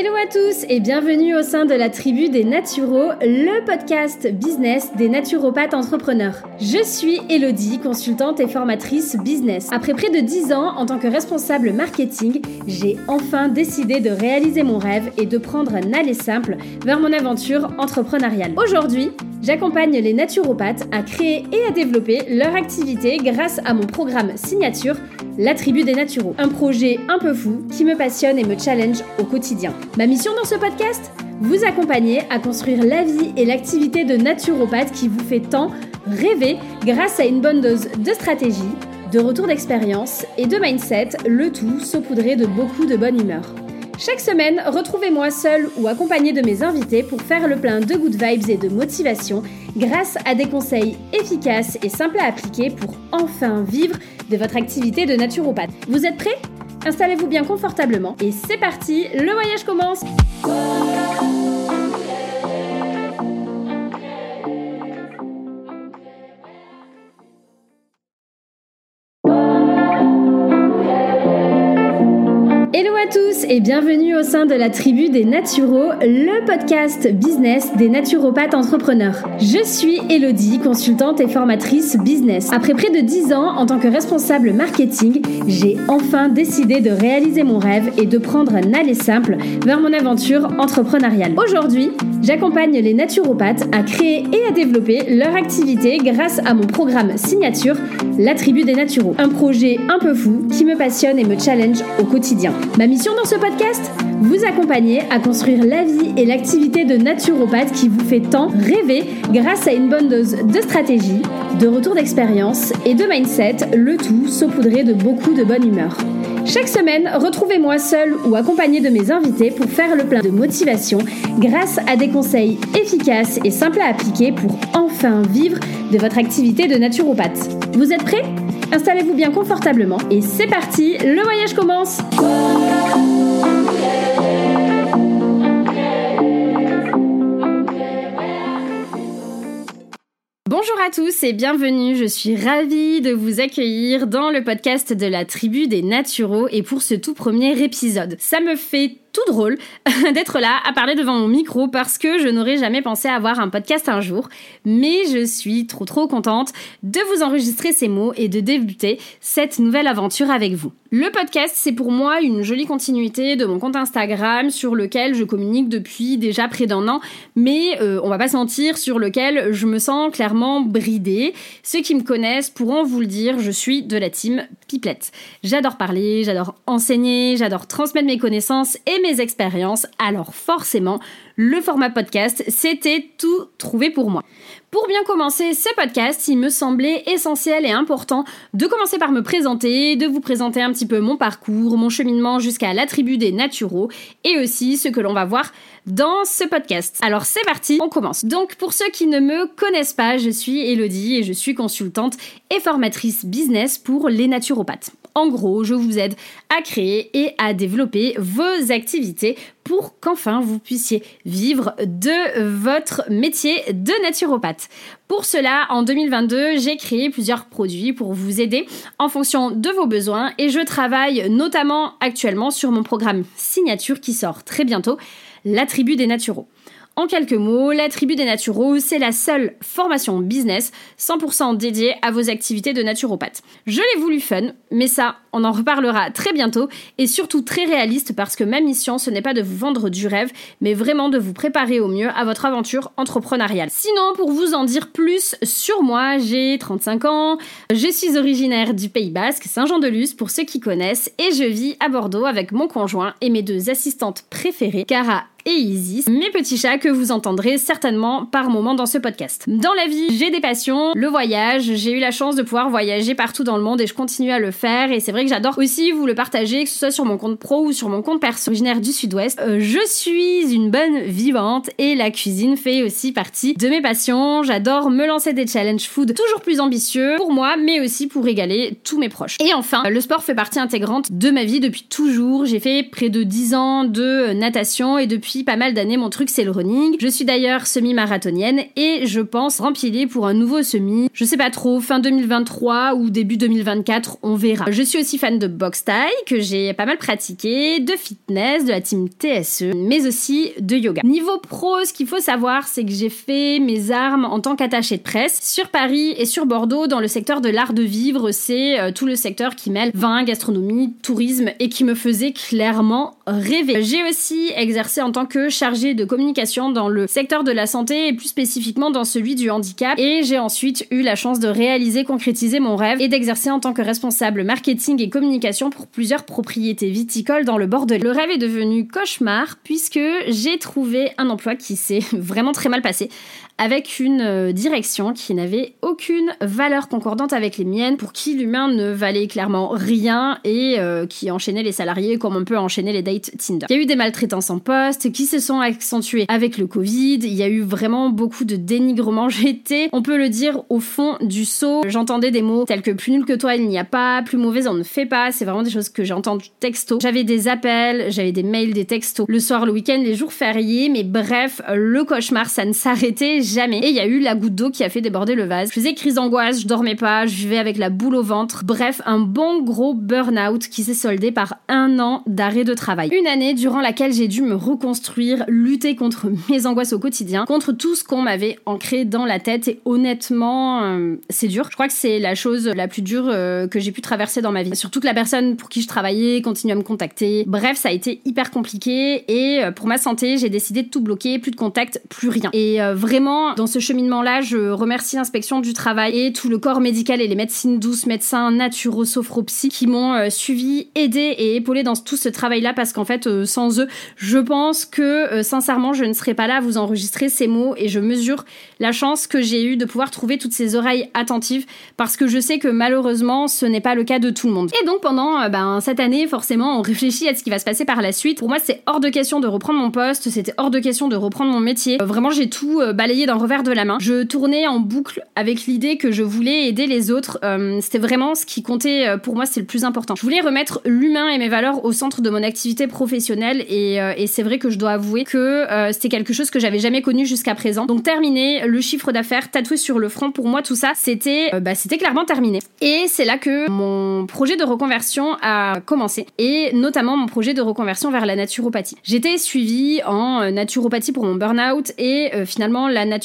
Ele Hello à tous et bienvenue au sein de la tribu des Naturaux, le podcast business des naturopathes entrepreneurs. Je suis Elodie, consultante et formatrice business. Après près de 10 ans en tant que responsable marketing, j'ai enfin décidé de réaliser mon rêve et de prendre un aller simple vers mon aventure entrepreneuriale. Aujourd'hui, J'accompagne les naturopathes à créer et à développer leur activité grâce à mon programme signature, La Tribu des Naturaux. Un projet un peu fou qui me passionne et me challenge au quotidien. Mission dans ce podcast Vous accompagner à construire la vie et l'activité de naturopathe qui vous fait tant rêver grâce à une bonne dose de stratégie, de retour d'expérience et de mindset, le tout saupoudré de beaucoup de bonne humeur. Chaque semaine, retrouvez-moi seul ou accompagné de mes invités pour faire le plein de good vibes et de motivation grâce à des conseils efficaces et simples à appliquer pour enfin vivre de votre activité de naturopathe. Vous êtes prêts? Installez-vous bien confortablement et c'est parti, le voyage commence tous et bienvenue au sein de la tribu des Naturaux, le podcast business des naturopathes entrepreneurs. Je suis Elodie, consultante et formatrice business. Après près de 10 ans en tant que responsable marketing, j'ai enfin décidé de réaliser mon rêve et de prendre un aller simple vers mon aventure entrepreneuriale. Aujourd'hui, j'accompagne les naturopathes à créer et à développer leur activité grâce à mon programme signature, La Tribu des Naturaux. Un projet un peu fou qui me passionne et me challenge au quotidien. Ma mission dans ce podcast Vous accompagner à construire la vie et l'activité de naturopathe qui vous fait tant rêver grâce à une bonne dose de stratégie, de retour d'expérience et de mindset, le tout saupoudré de beaucoup de bonne humeur. Chaque semaine, retrouvez-moi seul ou accompagné de mes invités pour faire le plein de motivation grâce à des conseils efficaces et simples à appliquer pour enfin vivre de votre activité de naturopathe. Vous êtes prêts? Installez-vous bien confortablement et c'est parti, le voyage commence Bonjour à tous et bienvenue, je suis ravie de vous accueillir dans le podcast de la tribu des naturaux et pour ce tout premier épisode. Ça me fait tout drôle d'être là à parler devant mon micro parce que je n'aurais jamais pensé avoir un podcast un jour, mais je suis trop trop contente de vous enregistrer ces mots et de débuter cette nouvelle aventure avec vous. Le podcast, c'est pour moi une jolie continuité de mon compte Instagram sur lequel je communique depuis déjà près d'un an, mais euh, on va pas se mentir, sur lequel je me sens clairement bridée. Ceux qui me connaissent pourront vous le dire, je suis de la team Pipelette. J'adore parler, j'adore enseigner, j'adore transmettre mes connaissances et mes expériences, alors forcément, le format podcast, c'était tout trouvé pour moi. Pour bien commencer ce podcast, il me semblait essentiel et important de commencer par me présenter, de vous présenter un petit peu mon parcours, mon cheminement jusqu'à la tribu des naturaux et aussi ce que l'on va voir dans ce podcast. Alors c'est parti, on commence. Donc pour ceux qui ne me connaissent pas, je suis Elodie et je suis consultante et formatrice business pour les naturopathes. En gros, je vous aide à créer et à développer vos activités pour qu'enfin vous puissiez vivre de votre métier de naturopathe. Pour cela, en 2022, j'ai créé plusieurs produits pour vous aider en fonction de vos besoins et je travaille notamment actuellement sur mon programme signature qui sort très bientôt, la tribu des naturaux. En quelques mots, la tribu des naturaux, c'est la seule formation business 100% dédiée à vos activités de naturopathe. Je l'ai voulu fun, mais ça, on en reparlera très bientôt et surtout très réaliste parce que ma mission, ce n'est pas de vous vendre du rêve, mais vraiment de vous préparer au mieux à votre aventure entrepreneuriale. Sinon, pour vous en dire plus sur moi, j'ai 35 ans, je suis originaire du Pays Basque, Saint-Jean-de-Luz pour ceux qui connaissent, et je vis à Bordeaux avec mon conjoint et mes deux assistantes préférées, Cara et Isis, mes petits chats que vous entendrez certainement par moment dans ce podcast. Dans la vie, j'ai des passions, le voyage, j'ai eu la chance de pouvoir voyager partout dans le monde et je continue à le faire et c'est vrai que j'adore aussi vous le partager, que ce soit sur mon compte pro ou sur mon compte perso originaire du sud-ouest. Euh, je suis une bonne vivante et la cuisine fait aussi partie de mes passions. J'adore me lancer des challenges food toujours plus ambitieux pour moi mais aussi pour régaler tous mes proches. Et enfin, le sport fait partie intégrante de ma vie depuis toujours. J'ai fait près de 10 ans de natation et depuis pas mal d'années, mon truc c'est le running. Je suis d'ailleurs semi-marathonienne et je pense rempiler pour un nouveau semi. Je sais pas trop, fin 2023 ou début 2024, on verra. Je suis aussi fan de boxe taille que j'ai pas mal pratiqué, de fitness, de la team TSE, mais aussi de yoga. Niveau pro, ce qu'il faut savoir, c'est que j'ai fait mes armes en tant qu'attaché de presse sur Paris et sur Bordeaux dans le secteur de l'art de vivre. C'est euh, tout le secteur qui mêle vin, gastronomie, tourisme et qui me faisait clairement J'ai aussi exercé en tant que chargée de communication dans le secteur de la santé et plus spécifiquement dans celui du handicap. Et j'ai ensuite eu la chance de réaliser, concrétiser mon rêve et d'exercer en tant que responsable marketing et communication pour plusieurs propriétés viticoles dans le Bordelais. Le rêve est devenu cauchemar puisque j'ai trouvé un emploi qui s'est vraiment très mal passé avec une euh, direction qui n'avait aucune valeur concordante avec les miennes, pour qui l'humain ne valait clairement rien et euh, qui enchaînait les salariés comme on peut enchaîner les dates Tinder. Il y a eu des maltraitances en poste qui se sont accentuées avec le Covid, il y a eu vraiment beaucoup de dénigrement. J'étais, on peut le dire, au fond du saut. J'entendais des mots tels que plus nul que toi il n'y a pas, plus mauvaise on ne fait pas, c'est vraiment des choses que j'ai entendues texto. J'avais des appels, j'avais des mails, des textos, le soir, le week-end, les jours fériés, mais bref, le cauchemar ça ne s'arrêtait jamais. Et il y a eu la goutte d'eau qui a fait déborder le vase. Je faisais crise d'angoisse, je dormais pas, je vivais avec la boule au ventre. Bref, un bon gros burn-out qui s'est soldé par un an d'arrêt de travail. Une année durant laquelle j'ai dû me reconstruire, lutter contre mes angoisses au quotidien, contre tout ce qu'on m'avait ancré dans la tête. Et honnêtement, euh, c'est dur. Je crois que c'est la chose la plus dure euh, que j'ai pu traverser dans ma vie. Surtout que la personne pour qui je travaillais continue à me contacter. Bref, ça a été hyper compliqué. Et euh, pour ma santé, j'ai décidé de tout bloquer, plus de contact, plus rien. Et vraiment, dans ce cheminement-là, je remercie l'inspection du travail et tout le corps médical et les médecines douces, médecins, naturo, sophropsy qui m'ont euh, suivi, aidé et épaulé dans tout ce travail-là parce qu'en fait, euh, sans eux, je pense que euh, sincèrement, je ne serais pas là à vous enregistrer ces mots et je mesure la chance que j'ai eue de pouvoir trouver toutes ces oreilles attentives parce que je sais que malheureusement, ce n'est pas le cas de tout le monde. Et donc pendant ben, cette année, forcément, on réfléchit à ce qui va se passer par la suite. Pour moi, c'est hors de question de reprendre mon poste, c'était hors de question de reprendre mon métier. vraiment, j'ai tout balayé revers de la main. Je tournais en boucle avec l'idée que je voulais aider les autres. Euh, c'était vraiment ce qui comptait euh, pour moi, c'est le plus important. Je voulais remettre l'humain et mes valeurs au centre de mon activité professionnelle et, euh, c'est vrai que je dois avouer que c'était quelque chose que j'avais jamais connu jusqu'à présent. Donc terminé, le chiffre d'affaires tatoué sur le front, pour moi tout ça, c'était bah, c'était clairement terminé. Et c'est là que mon projet de reconversion a commencé et notamment mon projet de reconversion vers la naturopathie. J'étais suivie en naturopathie pour mon burn-out et finalement la naturopathie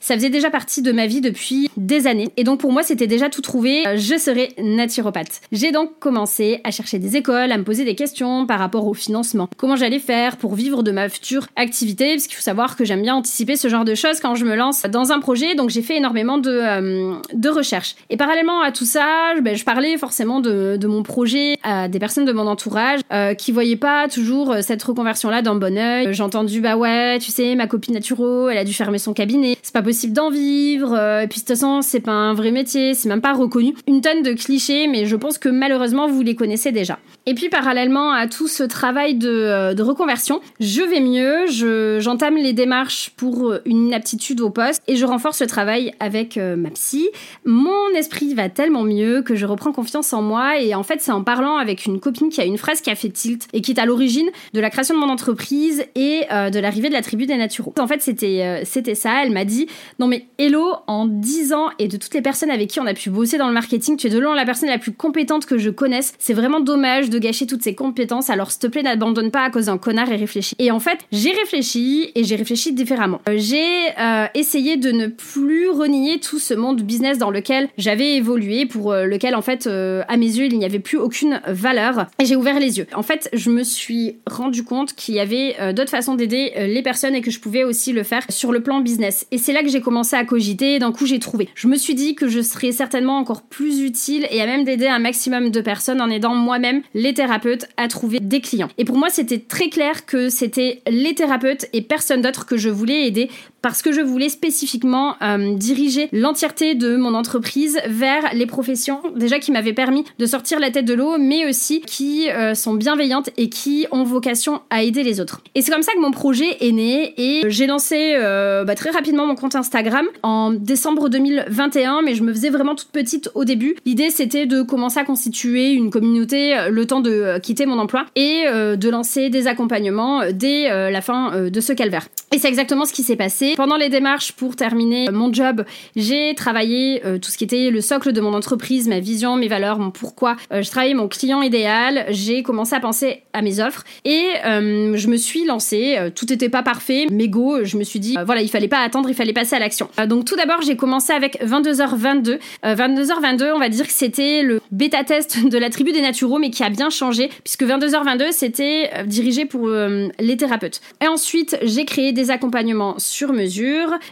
ça faisait déjà partie de ma vie depuis des années. Et donc pour moi, c'était déjà tout trouvé. Euh, je serais naturopathe. J'ai donc commencé à chercher des écoles, à me poser des questions par rapport au financement. Comment j'allais faire pour vivre de ma future activité? Parce qu'il faut savoir que j'aime bien anticiper ce genre de choses quand je me lance dans un projet. Donc j'ai fait énormément de, euh, de recherches. Et parallèlement à tout ça, ben, je parlais forcément de, de, mon projet à des personnes de mon entourage euh, qui voyaient pas toujours cette reconversion-là d'un bon oeil. J'ai entendu, bah ouais, tu sais, ma copine naturo, elle a dû fermer son cabinet c'est pas possible d'en vivre, euh, et puis de toute façon, c'est pas un vrai métier, c'est même pas reconnu. Une tonne de clichés, mais je pense que malheureusement, vous les connaissez déjà. Et puis, parallèlement à tout ce travail de, euh, reconversion, je vais mieux, je, j'entame les démarches pour une aptitude au poste, et je renforce le travail avec euh, ma psy. Mon esprit va tellement mieux que je reprends confiance en moi, et en fait, c'est en parlant avec une copine qui a une phrase qui a fait tilt, et qui est à l'origine de la création de mon entreprise et de l'arrivée de la tribu des naturaux. En fait, c'était, c'était ça, elle m'a dit non mais hello, en 10 ans et de toutes les personnes avec qui on a pu bosser dans le marketing, tu es de loin la personne la plus compétente que je connaisse. C'est vraiment dommage de gâcher toutes ces compétences. Alors s'il te plaît, n'abandonne pas à cause d'un connard et réfléchis. Et en fait, j'ai réfléchi et j'ai réfléchi différemment. Euh, j'ai euh, essayé de ne plus renier tout ce monde business dans lequel j'avais évolué, pour euh, lequel en fait, à mes yeux, il n'y avait plus aucune valeur. Et j'ai ouvert les yeux. En fait, je me suis rendu compte qu'il y avait d'autres façons d'aider les personnes et que je pouvais aussi le faire sur le plan business. Et c'est là que j'ai commencé à cogiter. D'un coup, j'ai trouvé. Je me suis dit que je serais certainement encore plus utile et à même d'aider un maximum de personnes en aidant moi-même les thérapeutes à trouver des clients. Et pour moi, c'était très clair que c'était les thérapeutes et personne d'autre que je voulais aider parce que je voulais spécifiquement euh, diriger l'entièreté de mon entreprise vers les professions déjà qui m'avaient permis de sortir la tête de l'eau, mais aussi qui euh, sont bienveillantes et qui ont vocation à aider les autres. Et c'est comme ça que mon projet est né et j'ai lancé euh, bah, très rapidement mon compte Instagram en décembre 2021, mais je me faisais vraiment toute petite au début. L'idée c'était de commencer à constituer une communauté le temps de quitter mon emploi et de lancer des accompagnements dès la fin de ce calvaire. Et c'est exactement ce qui s'est passé. Pendant les démarches pour terminer mon job, j'ai travaillé euh, tout ce qui était le socle de mon entreprise, ma vision, mes valeurs, mon pourquoi. Euh, je travaillais mon client idéal, j'ai commencé à penser à mes offres et euh, je me suis lancée. tout n'était pas parfait, mais go, je me suis dit, voilà, il fallait pas attendre, il fallait passer à l'action. donc tout d'abord, j'ai commencé avec 22h22. 22h22, on va dire que c'était le bêta test de la tribu des naturaux, mais qui a bien changé puisque 22h22, c'était dirigé pour les thérapeutes. Et ensuite, j'ai créé des accompagnements sur mesure,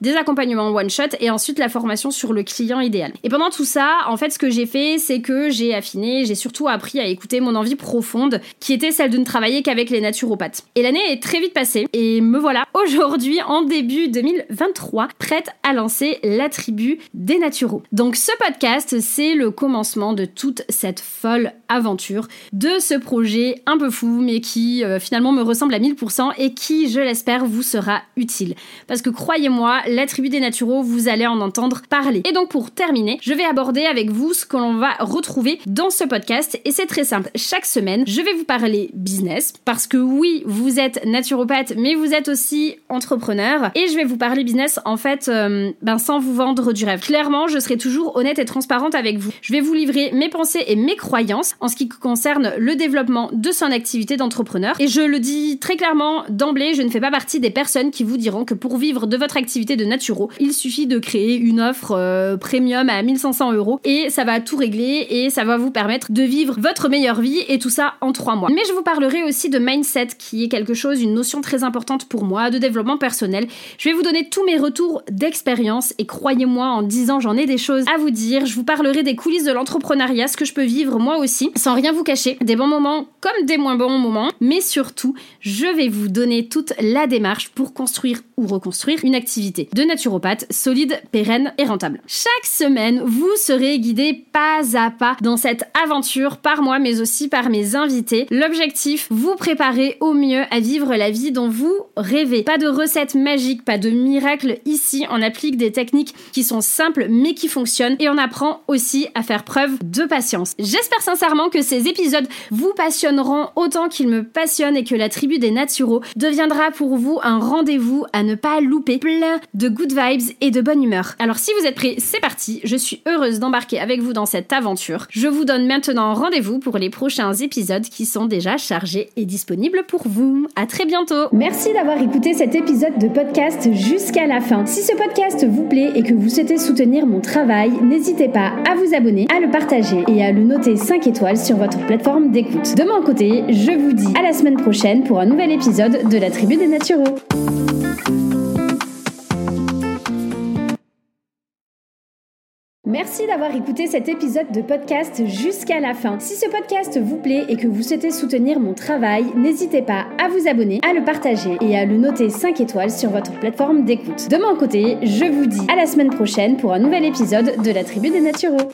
des accompagnements one shot et ensuite la formation sur le client idéal. Et pendant tout ça, en fait, ce que j'ai fait, c'est que j'ai affiné, j'ai surtout appris à écouter mon envie profonde, qui était celle de ne travailler qu'avec les naturopathes. Et l'année est très vite passée et me voilà aujourd'hui en début 2023 prête à lancer la tribu des naturaux. Donc ce podcast, c'est le commencement de toute cette folle aventure, de ce projet un peu fou mais qui euh, finalement me ressemble à 1000% et qui, je l'espère, vous sera utile. Parce que croyez-moi, la tribu des naturaux, vous allez en entendre parler. Et donc pour terminer, je vais aborder avec vous ce que l'on va retrouver dans ce podcast. Et c'est très simple. Chaque semaine, je vais vous parler business. Parce que oui, vous êtes naturopathe, mais vous êtes aussi entrepreneur. Et je vais vous parler business en fait, euh, ben, sans vous vendre du rêve. Clairement, je serai toujours honnête et transparente avec vous. Je vais vous livrer mes pensées et mes croyances en ce qui concerne le développement de son activité d'entrepreneur. Et je le dis très clairement d'emblée, je ne fais pas partie des personnes qui vous diront que pour vivre de votre activité de naturo, il suffit de créer une offre euh, premium à 1500 euros et ça va tout régler et ça va vous permettre de vivre votre meilleure vie et tout ça en trois mois. Mais je vous parlerai aussi de mindset qui est quelque chose, une notion très importante pour moi, de développement personnel. Je vais vous donner tous mes retours d'expérience et croyez-moi en disant j'en ai des choses à vous dire. Je vous parlerai des coulisses de l'entrepreneuriat, ce que je peux vivre moi aussi, sans rien vous cacher, des bons moments comme des moins bons moments, mais surtout, je vais vous donner toute la démarche pour construire ou reconstruire une activité de naturopathe solide, pérenne et rentable. Chaque semaine, vous serez guidé pas à pas dans cette aventure par moi mais aussi par mes invités. L'objectif, vous préparer au mieux à vivre la vie dont vous rêvez. Pas de recettes magiques, pas de miracles ici, on applique des techniques qui sont simples mais qui fonctionnent et on apprend aussi à faire preuve de patience. J'espère sincèrement que ces épisodes vous passionneront autant qu'ils me passionnent et que la tribu des naturaux deviendra pour vous un rendez-vous à ne pas louper, plein de good vibes et de bonne humeur. Alors si vous êtes prêts, c'est parti, je suis heureuse d'embarquer avec vous dans cette aventure. Je vous donne maintenant rendez-vous pour les prochains épisodes qui sont déjà chargés et disponibles pour vous. À très bientôt. Merci d'avoir écouté cet épisode de podcast jusqu'à la fin. Si ce podcast vous plaît et que vous souhaitez soutenir mon travail, n'hésitez pas à vous abonner, à le partager et à le noter 5 étoiles sur votre plateforme d'écoute. De mon côté, je vous dis à la semaine prochaine pour un nouvel épisode de la Tribu des Naturaux. Merci d'avoir écouté cet épisode de podcast jusqu'à la fin. Si ce podcast vous plaît et que vous souhaitez soutenir mon travail, n'hésitez pas à vous abonner, à le partager et à le noter 5 étoiles sur votre plateforme d'écoute. De mon côté, je vous dis à la semaine prochaine pour un nouvel épisode de la Tribu des Naturaux.